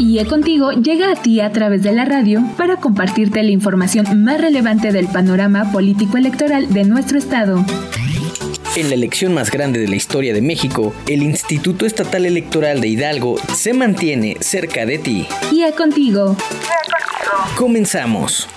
IE Contigo llega a ti a través de la radio para compartirte la información más relevante del panorama político electoral de nuestro estado. En la elección más grande de la historia de México, el Instituto Estatal Electoral de Hidalgo se mantiene cerca de ti. IE Contigo. Comenzamos.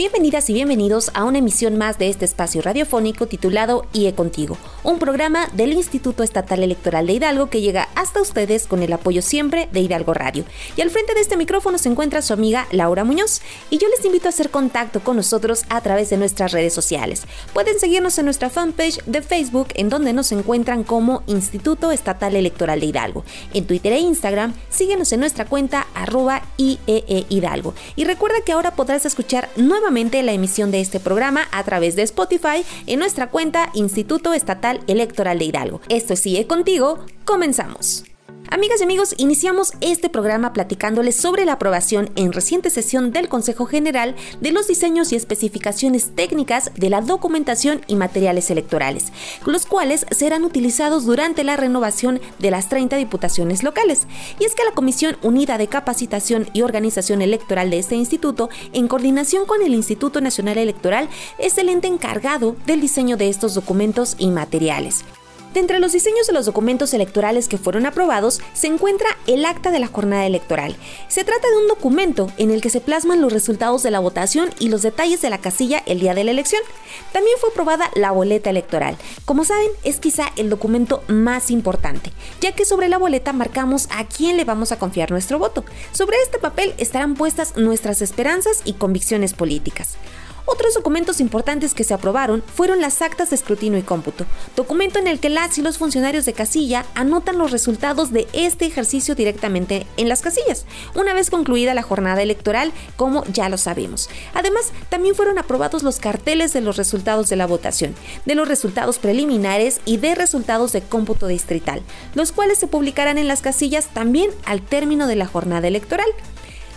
Bienvenidas y bienvenidos a una emisión más de este espacio radiofónico titulado IE Contigo, un programa del Instituto Estatal Electoral de Hidalgo que llega hasta ustedes con el apoyo siempre de Hidalgo Radio. Y al frente de este micrófono se encuentra su amiga Laura Muñoz y yo les invito a hacer contacto con nosotros a través de nuestras redes sociales. Pueden seguirnos en nuestra fanpage de Facebook en donde nos encuentran como Instituto Estatal Electoral de Hidalgo. En Twitter e Instagram síguenos en nuestra cuenta arroba IEE Hidalgo. Y recuerda que ahora podrás escuchar nuevamente la emisión de este programa a través de Spotify en nuestra cuenta Instituto Estatal Electoral de Hidalgo. Esto es Sigue Contigo, comenzamos. Amigas y amigos, iniciamos este programa platicándoles sobre la aprobación en reciente sesión del Consejo General de los diseños y especificaciones técnicas de la documentación y materiales electorales, los cuales serán utilizados durante la renovación de las 30 diputaciones locales. Y es que la Comisión Unida de Capacitación y Organización Electoral de este instituto, en coordinación con el Instituto Nacional Electoral, es el ente encargado del diseño de estos documentos y materiales. De entre los diseños de los documentos electorales que fueron aprobados se encuentra el acta de la jornada electoral. Se trata de un documento en el que se plasman los resultados de la votación y los detalles de la casilla el día de la elección. También fue aprobada la boleta electoral. Como saben, es quizá el documento más importante, ya que sobre la boleta marcamos a quién le vamos a confiar nuestro voto. Sobre este papel estarán puestas nuestras esperanzas y convicciones políticas. Otros documentos importantes que se aprobaron fueron las actas de escrutinio y cómputo, documento en el que las y los funcionarios de casilla anotan los resultados de este ejercicio directamente en las casillas, una vez concluida la jornada electoral, como ya lo sabemos. Además, también fueron aprobados los carteles de los resultados de la votación, de los resultados preliminares y de resultados de cómputo distrital, los cuales se publicarán en las casillas también al término de la jornada electoral.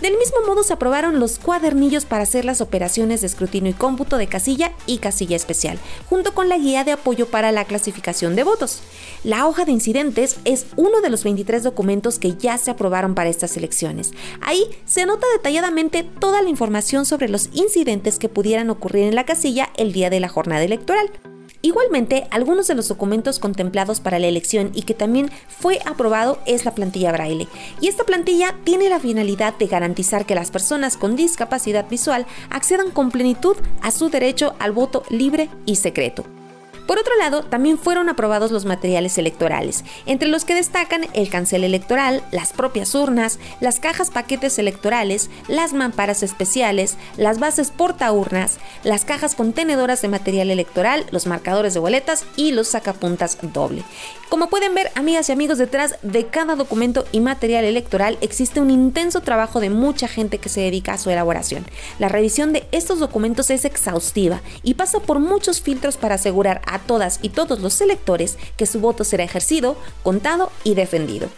Del mismo modo se aprobaron los cuadernillos para hacer las operaciones de escrutinio y cómputo de casilla y casilla especial, junto con la guía de apoyo para la clasificación de votos. La hoja de incidentes es uno de los 23 documentos que ya se aprobaron para estas elecciones. Ahí se anota detalladamente toda la información sobre los incidentes que pudieran ocurrir en la casilla el día de la jornada electoral. Igualmente, algunos de los documentos contemplados para la elección y que también fue aprobado es la plantilla braille. Y esta plantilla tiene la finalidad de garantizar que las personas con discapacidad visual accedan con plenitud a su derecho al voto libre y secreto. Por otro lado, también fueron aprobados los materiales electorales, entre los que destacan el cancel electoral, las propias urnas, las cajas paquetes electorales, las mamparas especiales, las bases portaurnas, las cajas contenedoras de material electoral, los marcadores de boletas y los sacapuntas doble. Como pueden ver, amigas y amigos, detrás de cada documento y material electoral existe un intenso trabajo de mucha gente que se dedica a su elaboración. La revisión de estos documentos es exhaustiva y pasa por muchos filtros para asegurar a todas y todos los electores que su voto será ejercido, contado y defendido.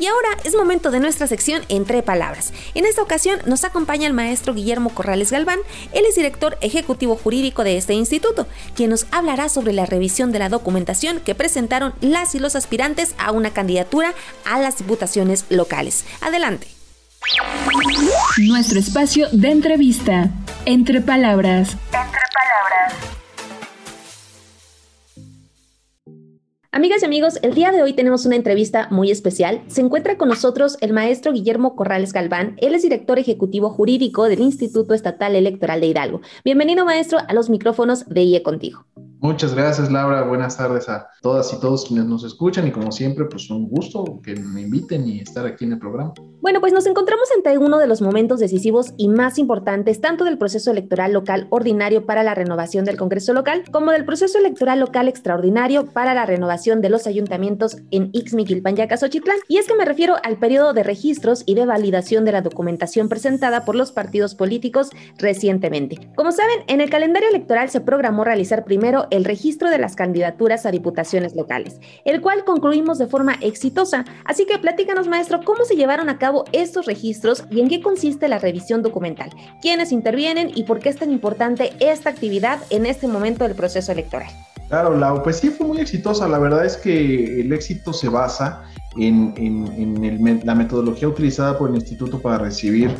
Y ahora es momento de nuestra sección Entre Palabras. En esta ocasión nos acompaña el maestro Guillermo Corrales Galván, él es director ejecutivo jurídico de este instituto, quien nos hablará sobre la revisión de la documentación que presentaron las y los aspirantes a una candidatura a las diputaciones locales. Adelante. Nuestro espacio de entrevista. Entre Palabras. Entre Palabras. Amigas y amigos, el día de hoy tenemos una entrevista muy especial. Se encuentra con nosotros el maestro Guillermo Corrales Galván. Él es director ejecutivo jurídico del Instituto Estatal Electoral de Hidalgo. Bienvenido, maestro, a los micrófonos de IE Contigo. Muchas gracias, Laura. Buenas tardes a todas y todos quienes nos escuchan y como siempre, pues un gusto que me inviten y estar aquí en el programa. Bueno, pues nos encontramos ante uno de los momentos decisivos y más importantes tanto del proceso electoral local ordinario para la renovación del Congreso local como del proceso electoral local extraordinario para la renovación de los ayuntamientos en Ixmiquilpan y Acasochitlán. Y es que me refiero al periodo de registros y de validación de la documentación presentada por los partidos políticos recientemente. Como saben, en el calendario electoral se programó realizar primero el registro de las candidaturas a diputaciones locales, el cual concluimos de forma exitosa. Así que platícanos, maestro, cómo se llevaron a cabo estos registros y en qué consiste la revisión documental, quiénes intervienen y por qué es tan importante esta actividad en este momento del proceso electoral. Claro, Lau, pues sí fue muy exitosa. La verdad es que el éxito se basa en, la metodología utilizada por el instituto para recibir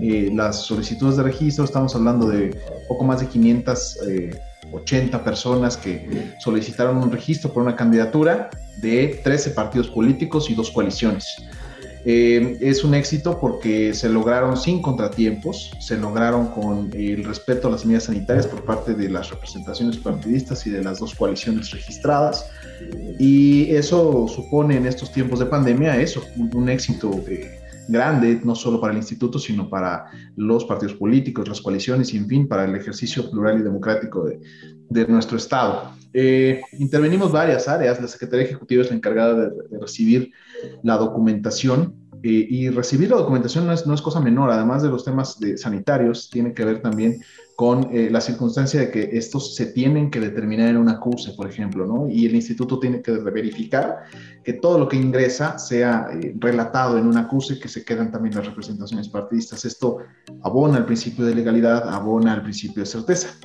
eh, las solicitudes de registro. Estamos hablando de poco más de 580 eh, personas que solicitaron un registro por una candidatura de 13 partidos políticos y dos coaliciones. Eh, es un éxito porque se lograron sin contratiempos, se lograron con el respeto a las medidas sanitarias por parte de las representaciones partidistas y de las dos coaliciones registradas. Y eso supone en estos tiempos de pandemia eso, un, éxito eh, grande, no solo para el instituto, sino para los partidos políticos, las coaliciones y, en fin, para el ejercicio plural y democrático de, de nuestro Estado. Eh, intervenimos varias áreas, la Secretaría Ejecutiva es la encargada de, recibir la documentación eh, y recibir la documentación no es, no es, cosa menor, además de los temas de sanitarios, tiene que ver también con eh, la circunstancia de que estos se tienen que determinar en una CUSE, por ejemplo, ¿no? Y el instituto tiene que verificar que todo lo que ingresa sea relatado en una CUSE, que se quedan también las representaciones partidistas. Esto abona al principio de legalidad, abona al principio de certeza.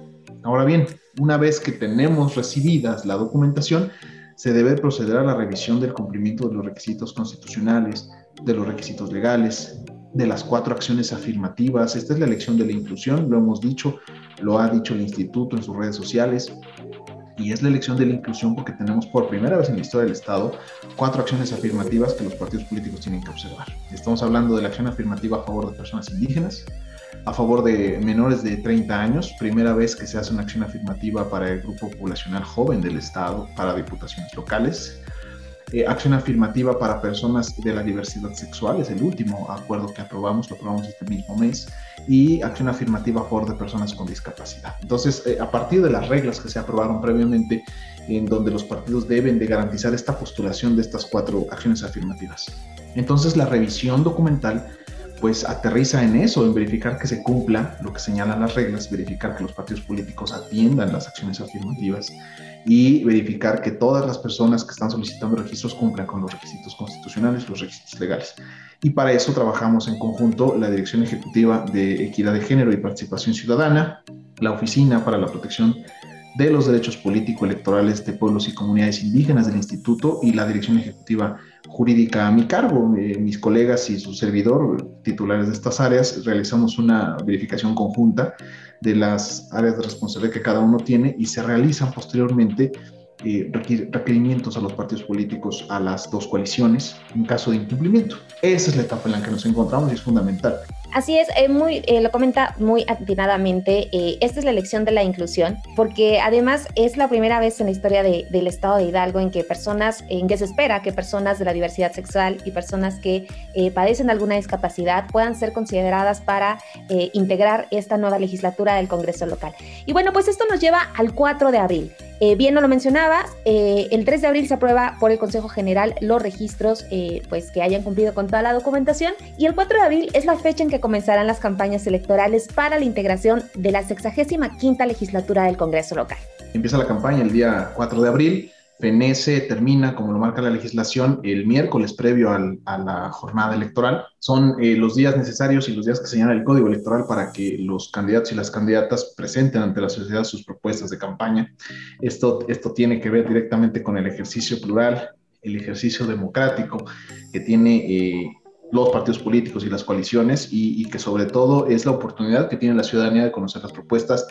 Ahora bien, una vez que tenemos recibidas la documentación, se debe proceder a la revisión del cumplimiento de los requisitos constitucionales, de los requisitos legales, de las cuatro acciones afirmativas. Esta es la elección de la inclusión, lo hemos dicho, lo ha dicho el instituto en sus redes sociales. Y es la elección de la inclusión porque tenemos por primera vez en la historia del Estado cuatro acciones afirmativas que los partidos políticos tienen que observar. Estamos hablando de la acción afirmativa a favor de personas indígenas, a favor de menores de 30 años, primera vez que se hace una acción afirmativa para el grupo poblacional joven del Estado, para diputaciones locales. Eh, acción afirmativa para personas de la diversidad sexual, es el último acuerdo que aprobamos, lo aprobamos este mismo mes, y acción afirmativa a favor de personas con discapacidad. Entonces, eh, a partir de las reglas que se aprobaron previamente, en donde los partidos deben de garantizar esta postulación de estas cuatro acciones afirmativas. Entonces, la revisión documental pues aterriza en eso, en verificar que se cumpla lo que señalan las reglas, verificar que los partidos políticos atiendan las acciones afirmativas y verificar que todas las personas que están solicitando registros cumplan con los requisitos constitucionales, los requisitos legales. Y para eso trabajamos en conjunto la Dirección Ejecutiva de Equidad de Género y Participación Ciudadana, la Oficina para la Protección de los Derechos Político-Electorales de Pueblos y Comunidades Indígenas del Instituto y la Dirección Ejecutiva jurídica a mi cargo. Eh, mis colegas y su servidor, titulares de estas áreas, realizamos una verificación conjunta de las áreas de responsabilidad que cada uno tiene y se realizan posteriormente eh, requerimientos a los partidos políticos, a las dos coaliciones, en caso de incumplimiento. Esa es la etapa en la que nos encontramos y es fundamental. Así es, eh, muy, eh, lo comenta muy atinadamente, eh, esta es la elección de la inclusión, porque además es la primera vez en la historia del estado de Hidalgo en que personas, en que se espera que personas de la diversidad sexual y personas que padecen alguna discapacidad puedan ser consideradas para integrar esta nueva legislatura del Congreso local. Y bueno, pues esto nos lleva al 4 de abril. bien, no lo mencionabas, el 3 de abril se aprueba por el Consejo General los registros pues que hayan cumplido con toda la documentación y el 4 de abril es la fecha en que comenzarán las campañas electorales para la integración de la 65 legislatura del Congreso local. Empieza la campaña el día 4 de abril. Fenece termina, como lo marca la legislación, el miércoles previo a la jornada electoral. Son eh, los días necesarios y los días que señala el Código Electoral para que los candidatos y las candidatas presenten ante la sociedad sus propuestas de campaña. Esto, esto tiene que ver directamente con el ejercicio plural, el ejercicio democrático que tiene eh, los partidos políticos y las coaliciones y, que sobre todo es la oportunidad que tiene la ciudadanía de conocer las propuestas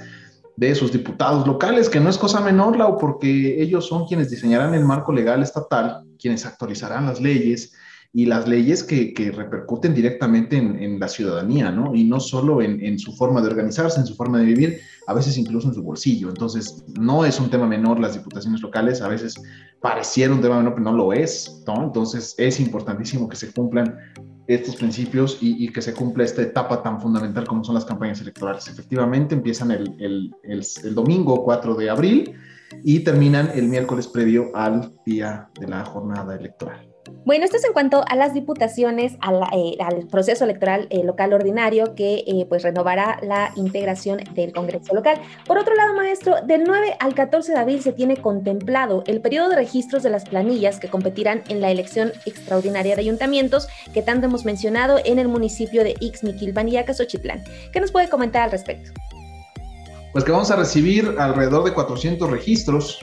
de sus diputados locales, que no es cosa menor, Lau, porque ellos son quienes diseñarán el marco legal estatal, quienes actualizarán las leyes y las leyes que, repercuten directamente en, la ciudadanía, ¿no? Y no solo en, en, su forma de organizarse, en su forma de vivir, a veces incluso en su bolsillo. Entonces, no es un tema menor las diputaciones locales, a veces pareciera un tema menor, pero no lo es, ¿no? Entonces, es importantísimo que se cumplan estos principios y, que se cumpla esta etapa tan fundamental como son las campañas electorales. Efectivamente, empiezan el, el, el, domingo 4 de abril y terminan el miércoles previo al día de la jornada electoral. Bueno, esto es en cuanto a las diputaciones, eh, al proceso electoral eh, local ordinario que eh, pues renovará la integración del Congreso local. Por otro lado, maestro, del 9 al 14 de abril se tiene contemplado el periodo de registros de las planillas que competirán en la elección extraordinaria de ayuntamientos que tanto hemos mencionado en el municipio de Ixmiquilpan y Acasochitlán. ¿Qué nos puede comentar al respecto? Pues que vamos a recibir alrededor de 400 registros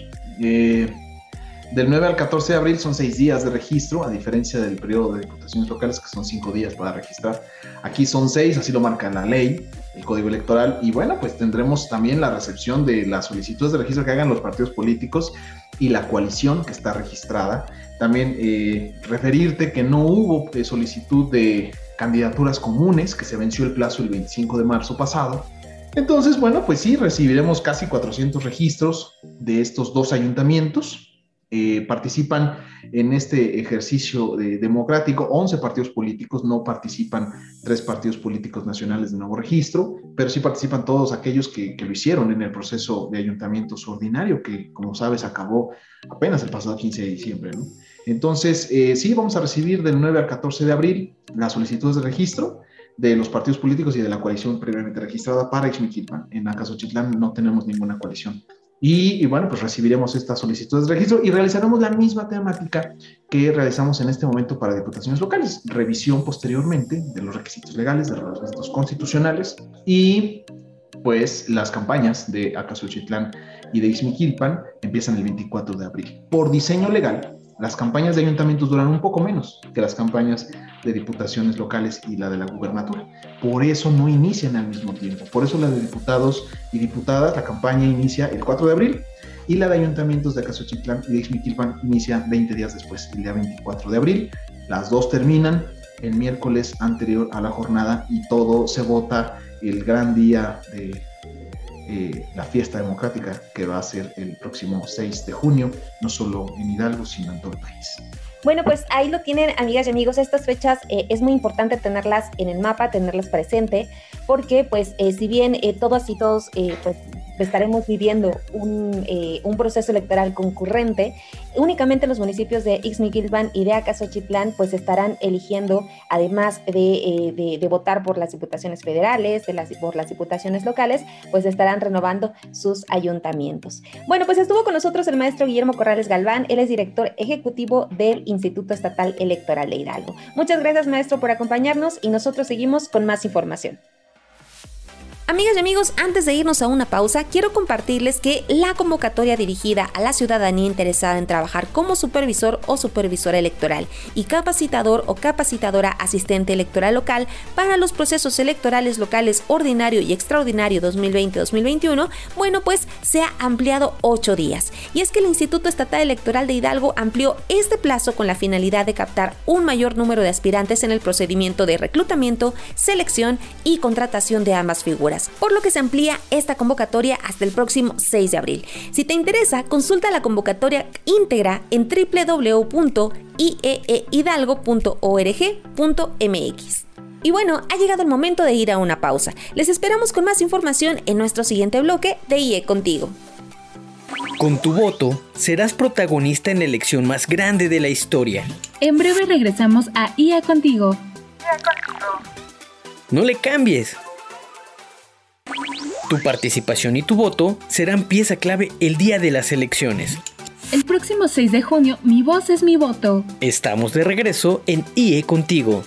del 9 al 14 de abril son seis días de registro, a diferencia del periodo de diputaciones locales, que son cinco días para registrar. Aquí son seis, así lo marca la ley, el código electoral. Y bueno, pues tendremos también la recepción de las solicitudes de registro que hagan los partidos políticos y la coalición que está registrada. También eh, referirte que no hubo eh, solicitud de candidaturas comunes, que se venció el plazo el 25 de marzo pasado. Entonces, bueno, pues sí, recibiremos casi 400 registros de estos dos ayuntamientos eh, participan en este ejercicio democrático 11 partidos políticos, no participan tres partidos políticos nacionales de nuevo registro, pero sí participan todos aquellos que, lo hicieron en el proceso de ayuntamientos ordinario, que como sabes acabó apenas el pasado 15 de diciembre. Entonces, eh, sí, vamos a recibir del 9 al 14 de abril las solicitudes de registro de los partidos políticos y de la coalición previamente registrada para Ixmiquilpan. En Acasochitlán no tenemos ninguna coalición y, bueno, pues recibiremos estas solicitudes de registro y realizaremos la misma temática que realizamos en este momento para diputaciones locales. Revisión posteriormente de los requisitos legales, de los requisitos constitucionales y pues las campañas de Acasochitlán y de Ixmiquilpan empiezan el 24 de abril. Por diseño legal, las campañas de ayuntamientos duran un poco menos que las campañas de diputaciones locales y la de la gubernatura. Por eso no inician al mismo tiempo. Por eso la de diputados y diputadas, la campaña inicia el 4 de abril y la de ayuntamientos de Acasochitlán y de Ixmiquilpan inicia 20 días después, el día 24 de abril. Las dos terminan el miércoles anterior a la jornada y todo se vota el gran día de eh, la fiesta democrática que va a ser el próximo 6 de junio, no solo en Hidalgo, sino en todo el país. Bueno, pues ahí lo tienen, amigas y amigos. Estas fechas eh, es muy importante tenerlas en el mapa, tenerlas presente, porque pues eh, si bien todos y todos pues estaremos viviendo eh, un, proceso electoral concurrente, únicamente los municipios de Ixmiquilpan y de Acasochitlán pues estarán eligiendo, además de, eh, votar por las diputaciones federales, de las, por las diputaciones locales, pues estarán renovando sus ayuntamientos. Bueno, pues estuvo con nosotros el maestro Guillermo Corrales Galván, él es director ejecutivo del Instituto Estatal Electoral de Hidalgo. Muchas gracias maestro por acompañarnos y nosotros seguimos con más información. Amigas y amigos, antes de irnos a una pausa, quiero compartirles que la convocatoria dirigida a la ciudadanía interesada en trabajar como supervisor o supervisora electoral y capacitador o capacitadora asistente electoral local para los procesos electorales locales ordinario y extraordinario 2020-2021, bueno, pues se ha ampliado ocho días. Y es que el Instituto Estatal Electoral de Hidalgo amplió este plazo con la finalidad de captar un mayor número de aspirantes en el procedimiento de reclutamiento, selección y contratación de ambas figuras por lo que se amplía esta convocatoria hasta el próximo 6 de abril. Si te interesa, consulta la convocatoria íntegra en www.ieehidalgo.org.mx. Y bueno, ha llegado el momento de ir a una pausa. Les esperamos con más información en nuestro siguiente bloque de IE Contigo. Con tu voto, serás protagonista en la elección más grande de la historia. En breve regresamos a IE Contigo. IE Contigo. No le cambies. Tu participación y tu voto serán pieza clave el día de las elecciones. El próximo 6 de junio, mi voz es mi voto. Estamos de regreso en IE Contigo.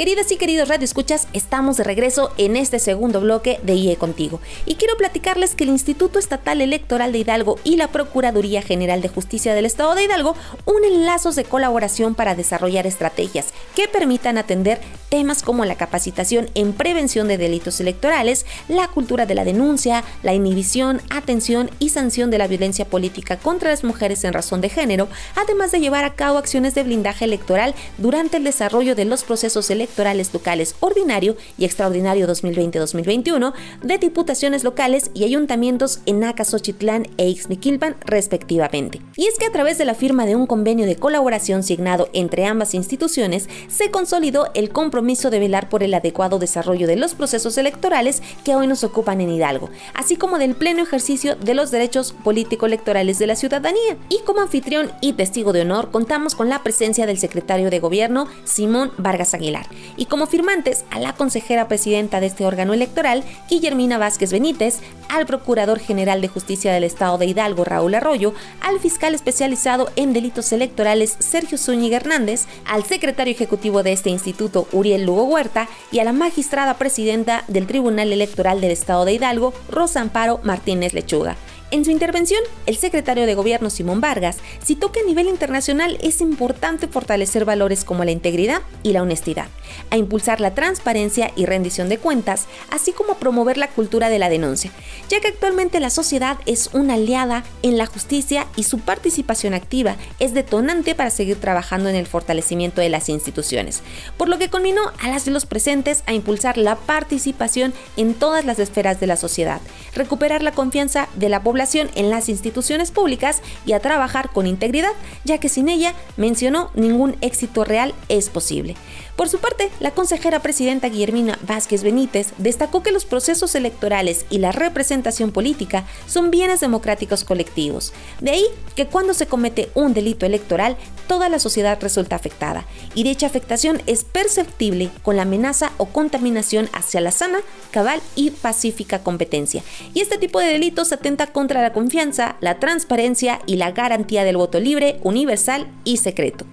Queridas y queridos radioescuchas, estamos de regreso en este segundo bloque de IE Contigo. Y quiero platicarles que el Instituto Estatal Electoral de Hidalgo y la Procuraduría General de Justicia del Estado de Hidalgo unen lazos de colaboración para desarrollar estrategias que permitan atender temas como la capacitación en prevención de delitos electorales, la cultura de la denuncia, la inhibición, atención y sanción de la violencia política contra las mujeres en razón de género, además de llevar a cabo acciones de blindaje electoral durante el desarrollo de los procesos electorales electorales locales ordinario y extraordinario 2020-2021 de diputaciones locales y ayuntamientos en Acasochitlán e Ixmiquilpan respectivamente. Y es que a través de la firma de un convenio de colaboración signado entre ambas instituciones se consolidó el compromiso de velar por el adecuado desarrollo de los procesos electorales que hoy nos ocupan en Hidalgo, así como del pleno ejercicio de los derechos político-electorales de la ciudadanía. Y como anfitrión y testigo de honor contamos con la presencia del secretario de Gobierno, Simón Vargas Aguilar, y como firmantes a la consejera presidenta de este órgano electoral, Guillermina Vázquez Benítez, al Procurador General de Justicia del Estado de Hidalgo, Raúl Arroyo, al fiscal especializado en delitos electorales, Sergio Zúñiga Hernández, al secretario ejecutivo de este instituto, Uriel Lugo Huerta, y a la magistrada presidenta del Tribunal Electoral del Estado de Hidalgo, Rosa Amparo Martínez Lechuga. En su intervención, el secretario de Gobierno Simón Vargas citó que a nivel internacional es importante fortalecer valores como la integridad y la honestidad, a impulsar la transparencia y rendición de cuentas, así como promover la cultura de la denuncia, ya que actualmente la sociedad es una aliada en la justicia y su participación activa es detonante para seguir trabajando en el fortalecimiento de las instituciones, por lo que conminó a las de los presentes a impulsar la participación en todas las esferas de la sociedad, recuperar la confianza de la población en las instituciones públicas y a trabajar con integridad, ya que sin ella, mencionó, ningún éxito real es posible. Por su parte, la consejera presidenta Guillermina Vázquez Benítez destacó que los procesos electorales y la representación política son bienes democráticos colectivos. De ahí que cuando se comete un delito electoral, toda la sociedad resulta afectada, y dicha afectación es perceptible con la amenaza o contaminación hacia la sana, cabal y pacífica competencia. Y este tipo de delitos atenta contra la confianza, la transparencia y la garantía del voto libre, universal y secreto.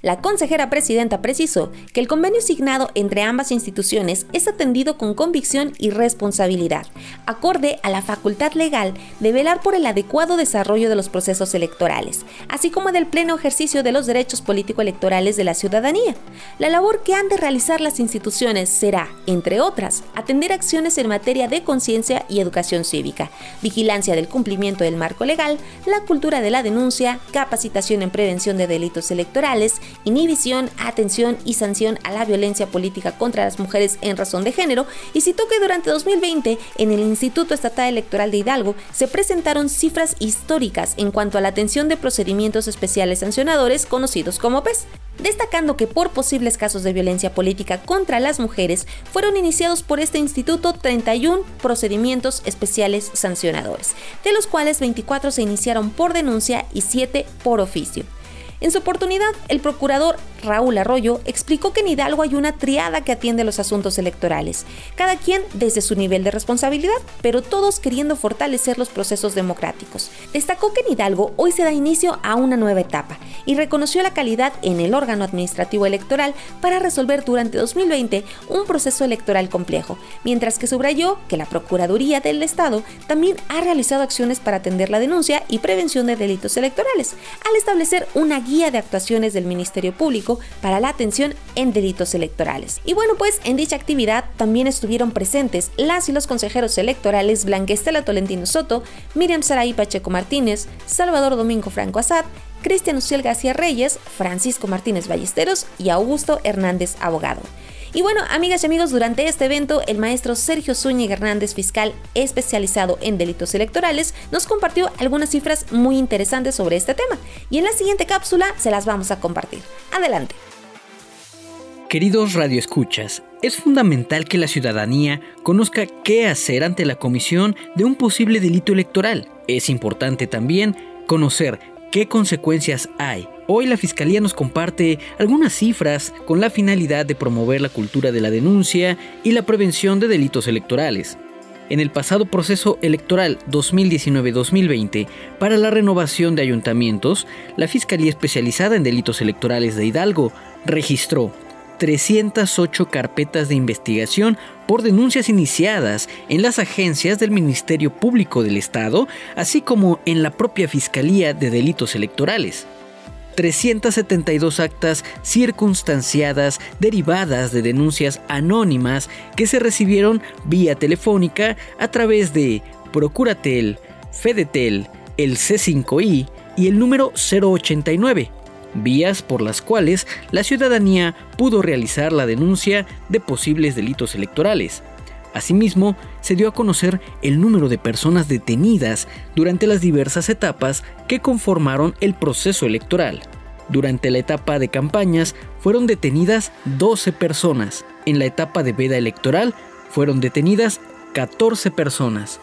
La consejera presidenta precisó que el convenio signado entre ambas instituciones es atendido con convicción y responsabilidad, acorde a la facultad legal de velar por el adecuado desarrollo de los procesos electorales, así como del pleno ejercicio de los derechos político-electorales de la ciudadanía. La labor que han de realizar las instituciones será, entre otras, atender acciones en materia de conciencia y educación cívica, vigilancia del cumplimiento del marco legal, la cultura de la denuncia, capacitación en prevención de delitos electorales, inhibición, atención y sanción a la violencia política contra las mujeres en razón de género y citó que durante 2020 en el Instituto Estatal Electoral de Hidalgo se presentaron cifras históricas en cuanto a la atención de procedimientos especiales sancionadores conocidos como PES destacando que por posibles casos de violencia política contra las mujeres fueron iniciados por este instituto 31 procedimientos especiales sancionadores, de los cuales 24 se iniciaron por denuncia y 7 por oficio. En su oportunidad, el procurador Raúl Arroyo explicó que en Hidalgo hay una triada que atiende los asuntos electorales, cada quien desde su nivel de responsabilidad, pero todos queriendo fortalecer los procesos democráticos. Destacó que en Hidalgo hoy se da inicio a una nueva etapa y reconoció la calidad en el órgano administrativo electoral para resolver durante 2020 un proceso electoral complejo, mientras que subrayó que la Procuraduría del Estado también ha realizado acciones para atender la denuncia y prevención de delitos electorales, al establecer una guía de actuaciones del Ministerio Público para la atención en delitos electorales. Y bueno, pues en dicha actividad también estuvieron presentes las y los consejeros electorales Blanquestela Tolentino Soto, Miriam Saray Pacheco Martínez, Salvador Domingo Franco Azad, Cristian Uciel García Reyes, Francisco Martínez Ballesteros y Augusto Hernández Abogado. Y bueno, amigas y amigos, durante este evento, el maestro Sergio Zúñiga Hernández, fiscal especializado en delitos electorales, nos compartió algunas cifras muy interesantes sobre este tema. Y en la siguiente cápsula se las vamos a compartir. Adelante. Queridos radioescuchas, es fundamental que la ciudadanía conozca qué hacer ante la comisión de un posible delito electoral. Es importante también conocer qué consecuencias hay. Hoy la Fiscalía nos comparte algunas cifras con la finalidad de promover la cultura de la denuncia y la prevención de delitos electorales. En el pasado proceso electoral 2019-2020 para la renovación de ayuntamientos, la Fiscalía Especializada en Delitos Electorales de Hidalgo registró 308 carpetas de investigación por denuncias iniciadas en las agencias del Ministerio Público del Estado, así como en la propia Fiscalía de Delitos Electorales. 372 actas circunstanciadas derivadas de denuncias anónimas que se recibieron vía telefónica a través de Procuratel, Fedetel, el C5I y el número 089 vías por las cuales la ciudadanía pudo realizar la denuncia de posibles delitos electorales. Asimismo, se dio a conocer el número de personas detenidas durante las diversas etapas que conformaron el proceso electoral. Durante la etapa de campañas fueron detenidas 12 personas. En la etapa de veda electoral fueron detenidas 14 personas.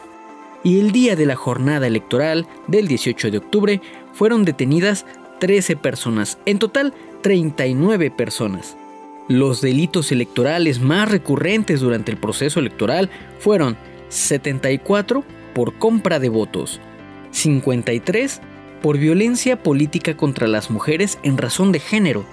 Y el día de la jornada electoral del 18 de octubre fueron detenidas 13 personas, en total 39 personas. Los delitos electorales más recurrentes durante el proceso electoral fueron 74 por compra de votos, 53 por violencia política contra las mujeres en razón de género,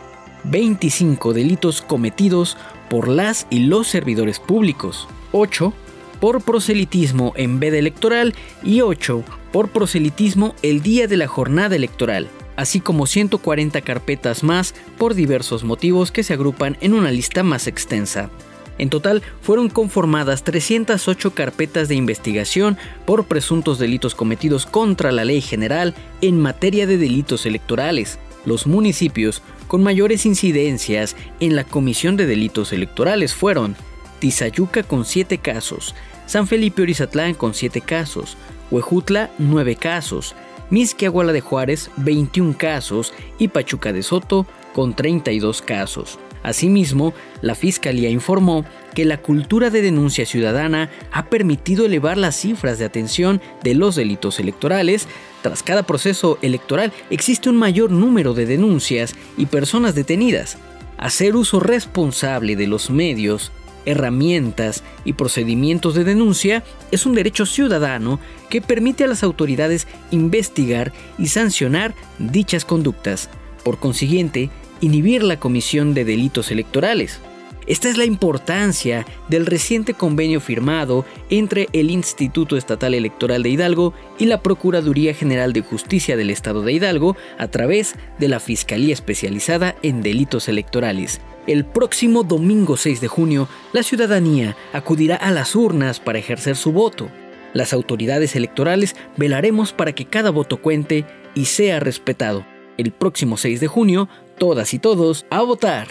25 delitos cometidos por las y los servidores públicos, 8 por proselitismo en veda electoral y 8 por proselitismo el día de la jornada electoral, así como 140 carpetas más por diversos motivos que se agrupan en una lista más extensa. En total fueron conformadas 308 carpetas de investigación por presuntos delitos cometidos contra la ley general en materia de delitos electorales. Los municipios con mayores incidencias en la comisión de delitos electorales fueron Tizayuca con 7 casos, San Felipe Orizatlán con 7 casos, Huejutla 9 casos, Misquiahuala de Juárez 21 casos y Pachuca de Soto con 32 casos. Asimismo, la Fiscalía informó que la cultura de denuncia ciudadana ha permitido elevar las cifras de atención de los delitos electorales. Tras cada proceso electoral existe un mayor número de denuncias y personas detenidas. Hacer uso responsable de los medios, herramientas y procedimientos de denuncia es un derecho ciudadano que permite a las autoridades investigar y sancionar dichas conductas. Por consiguiente, inhibir la comisión de delitos electorales. Esta es la importancia del reciente convenio firmado entre el Instituto Estatal Electoral de Hidalgo y la Procuraduría General de Justicia del Estado de Hidalgo a través de la Fiscalía Especializada en Delitos Electorales. El próximo domingo 6 de junio, la ciudadanía acudirá a las urnas para ejercer su voto. Las autoridades electorales velaremos para que cada voto cuente y sea respetado. El próximo 6 de junio todas y todos a votar.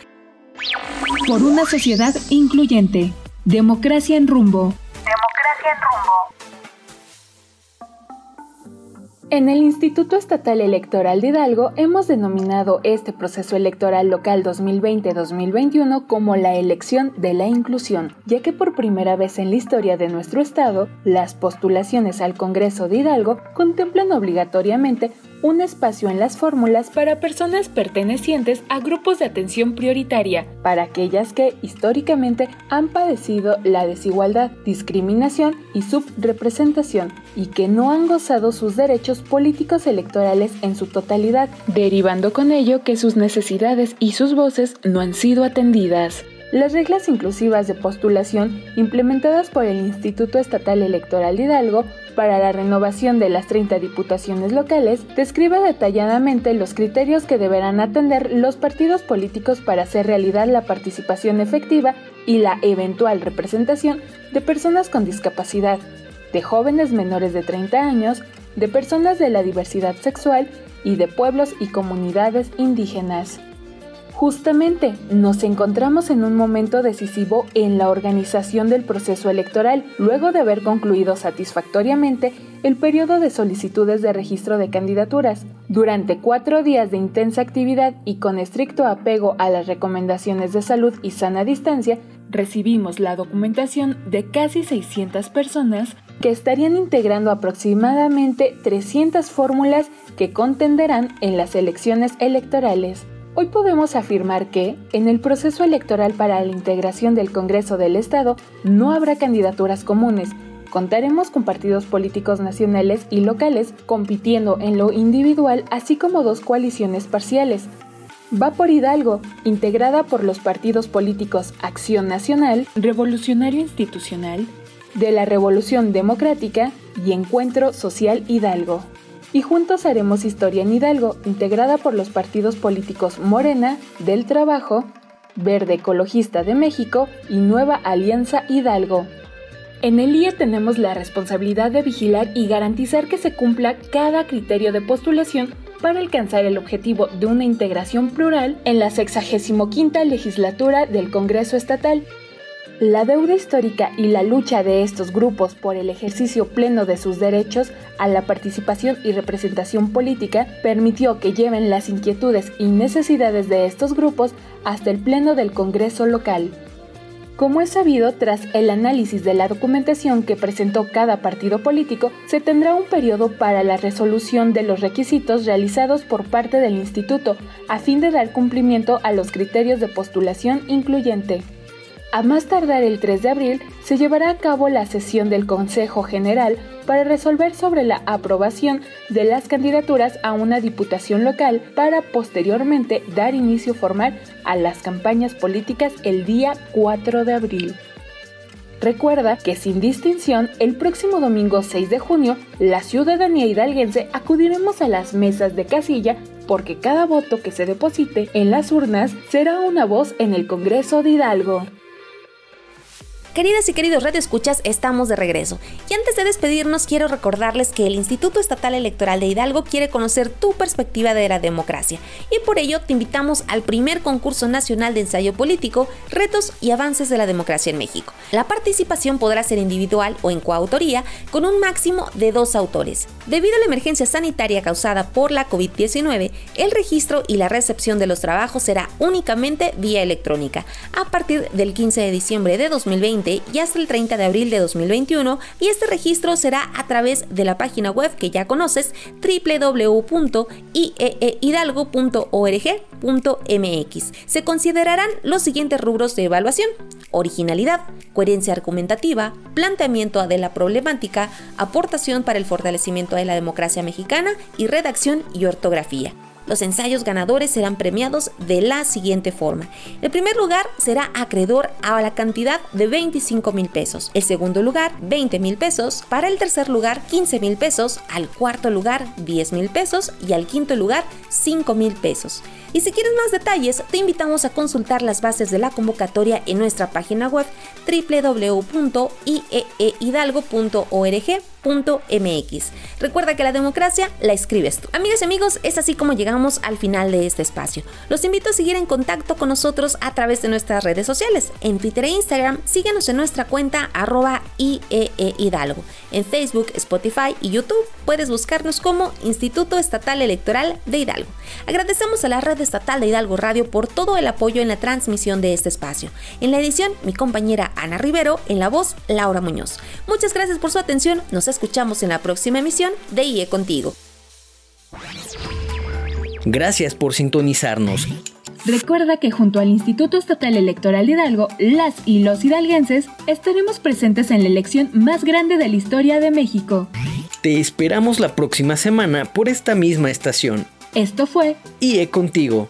Por una sociedad incluyente. Democracia en rumbo. Democracia en rumbo. En el Instituto Estatal Electoral de Hidalgo hemos denominado este proceso electoral local 2020-2021 como la elección de la inclusión, ya que por primera vez en la historia de nuestro estado, las postulaciones al Congreso de Hidalgo contemplan obligatoriamente un espacio en las fórmulas para personas pertenecientes a grupos de atención prioritaria, para aquellas que históricamente han padecido la desigualdad, discriminación y subrepresentación, y que no han gozado sus derechos políticos electorales en su totalidad, derivando con ello que sus necesidades y sus voces no han sido atendidas. Las reglas inclusivas de postulación implementadas por el Instituto Estatal Electoral de Hidalgo para la renovación de las 30 diputaciones locales describe detalladamente los criterios que deberán atender los partidos políticos para hacer realidad la participación efectiva y la eventual representación de personas con discapacidad, de jóvenes menores de 30 años, de personas de la diversidad sexual y de pueblos y comunidades indígenas. Justamente, nos encontramos en un momento decisivo en la organización del proceso electoral, luego de haber concluido satisfactoriamente el periodo de solicitudes de registro de candidaturas. Durante cuatro días de intensa actividad y con estricto apego a las recomendaciones de salud y sana distancia, recibimos la documentación de casi 600 personas que estarían integrando aproximadamente 300 fórmulas que contenderán en las elecciones electorales. Hoy podemos afirmar que, en el proceso electoral para la integración del Congreso del Estado, no habrá candidaturas comunes. Contaremos con partidos políticos nacionales y locales compitiendo en lo individual, así como dos coaliciones parciales. Va por Hidalgo, integrada por los partidos políticos Acción Nacional, Revolucionario Institucional, de la Revolución Democrática y Encuentro Social Hidalgo y juntos haremos historia en Hidalgo, integrada por los partidos políticos Morena, del Trabajo, Verde Ecologista de México y Nueva Alianza Hidalgo. En el IE tenemos la responsabilidad de vigilar y garantizar que se cumpla cada criterio de postulación para alcanzar el objetivo de una integración plural en la 65 legislatura del Congreso Estatal la deuda histórica y la lucha de estos grupos por el ejercicio pleno de sus derechos a la participación y representación política permitió que lleven las inquietudes y necesidades de estos grupos hasta el pleno del Congreso local. Como es sabido, tras el análisis de la documentación que presentó cada partido político, se tendrá un periodo para la resolución de los requisitos realizados por parte del instituto, a fin de dar cumplimiento a los criterios de postulación incluyente. A más tardar el 3 de abril, se llevará a cabo la sesión del Consejo General para resolver sobre la aprobación de las candidaturas a una diputación local para posteriormente dar inicio formal a las campañas políticas el día 4 de abril. Recuerda que sin distinción, el próximo domingo 6 de junio, la ciudadanía hidalguense acudiremos a las mesas de casilla porque cada voto que se deposite en las urnas será una voz en el Congreso de Hidalgo. Queridas y queridos radioescuchas, estamos de regreso. Y antes de despedirnos, quiero recordarles que el Instituto Estatal Electoral de Hidalgo quiere conocer tu perspectiva de la democracia. Y por ello te invitamos al primer concurso nacional de ensayo político, Retos y Avances de la Democracia en México. La participación podrá ser individual o en coautoría, con un máximo de dos autores. Debido a la emergencia sanitaria causada por la COVID-19, el registro y la recepción de los trabajos será únicamente vía electrónica, a partir del 15 de diciembre de 2020 y hasta el 30 de abril de 2021 y este registro será a través de la página web que ya conoces www.ieehidalgo.org.mx. Se considerarán los siguientes rubros de evaluación: originalidad, coherencia argumentativa, planteamiento de la problemática, aportación para el fortalecimiento de la democracia mexicana y redacción y ortografía. Los ensayos ganadores serán premiados de la siguiente forma. El primer lugar será acreedor a la cantidad de 25 mil pesos. El segundo lugar, 20 mil pesos. Para el tercer lugar, 15 mil pesos. Al cuarto lugar, 10 mil pesos. Y al quinto lugar, 5 mil pesos. Y si quieres más detalles, te invitamos a consultar las bases de la convocatoria en nuestra página web www.ieehidalgo.org .mx. Recuerda que la democracia la escribes tú. Amigas y amigos, es así como llegamos al final de este espacio. Los invito a seguir en contacto con nosotros a través de nuestras redes sociales. En Twitter e Instagram, síguenos en nuestra cuenta arroba IEE Hidalgo. En Facebook, Spotify y YouTube puedes buscarnos como Instituto Estatal Electoral de Hidalgo. Agradecemos a la red estatal de Hidalgo Radio por todo el apoyo en la transmisión de este espacio. En la edición, mi compañera Ana Rivero, en la voz, Laura Muñoz. Muchas gracias por su atención. Nos escuchamos en la próxima emisión de IE Contigo. Gracias por sintonizarnos. Recuerda que junto al Instituto Estatal Electoral Hidalgo, las y los hidalguenses estaremos presentes en la elección más grande de la historia de México. Te esperamos la próxima semana por esta misma estación. Esto fue IE Contigo.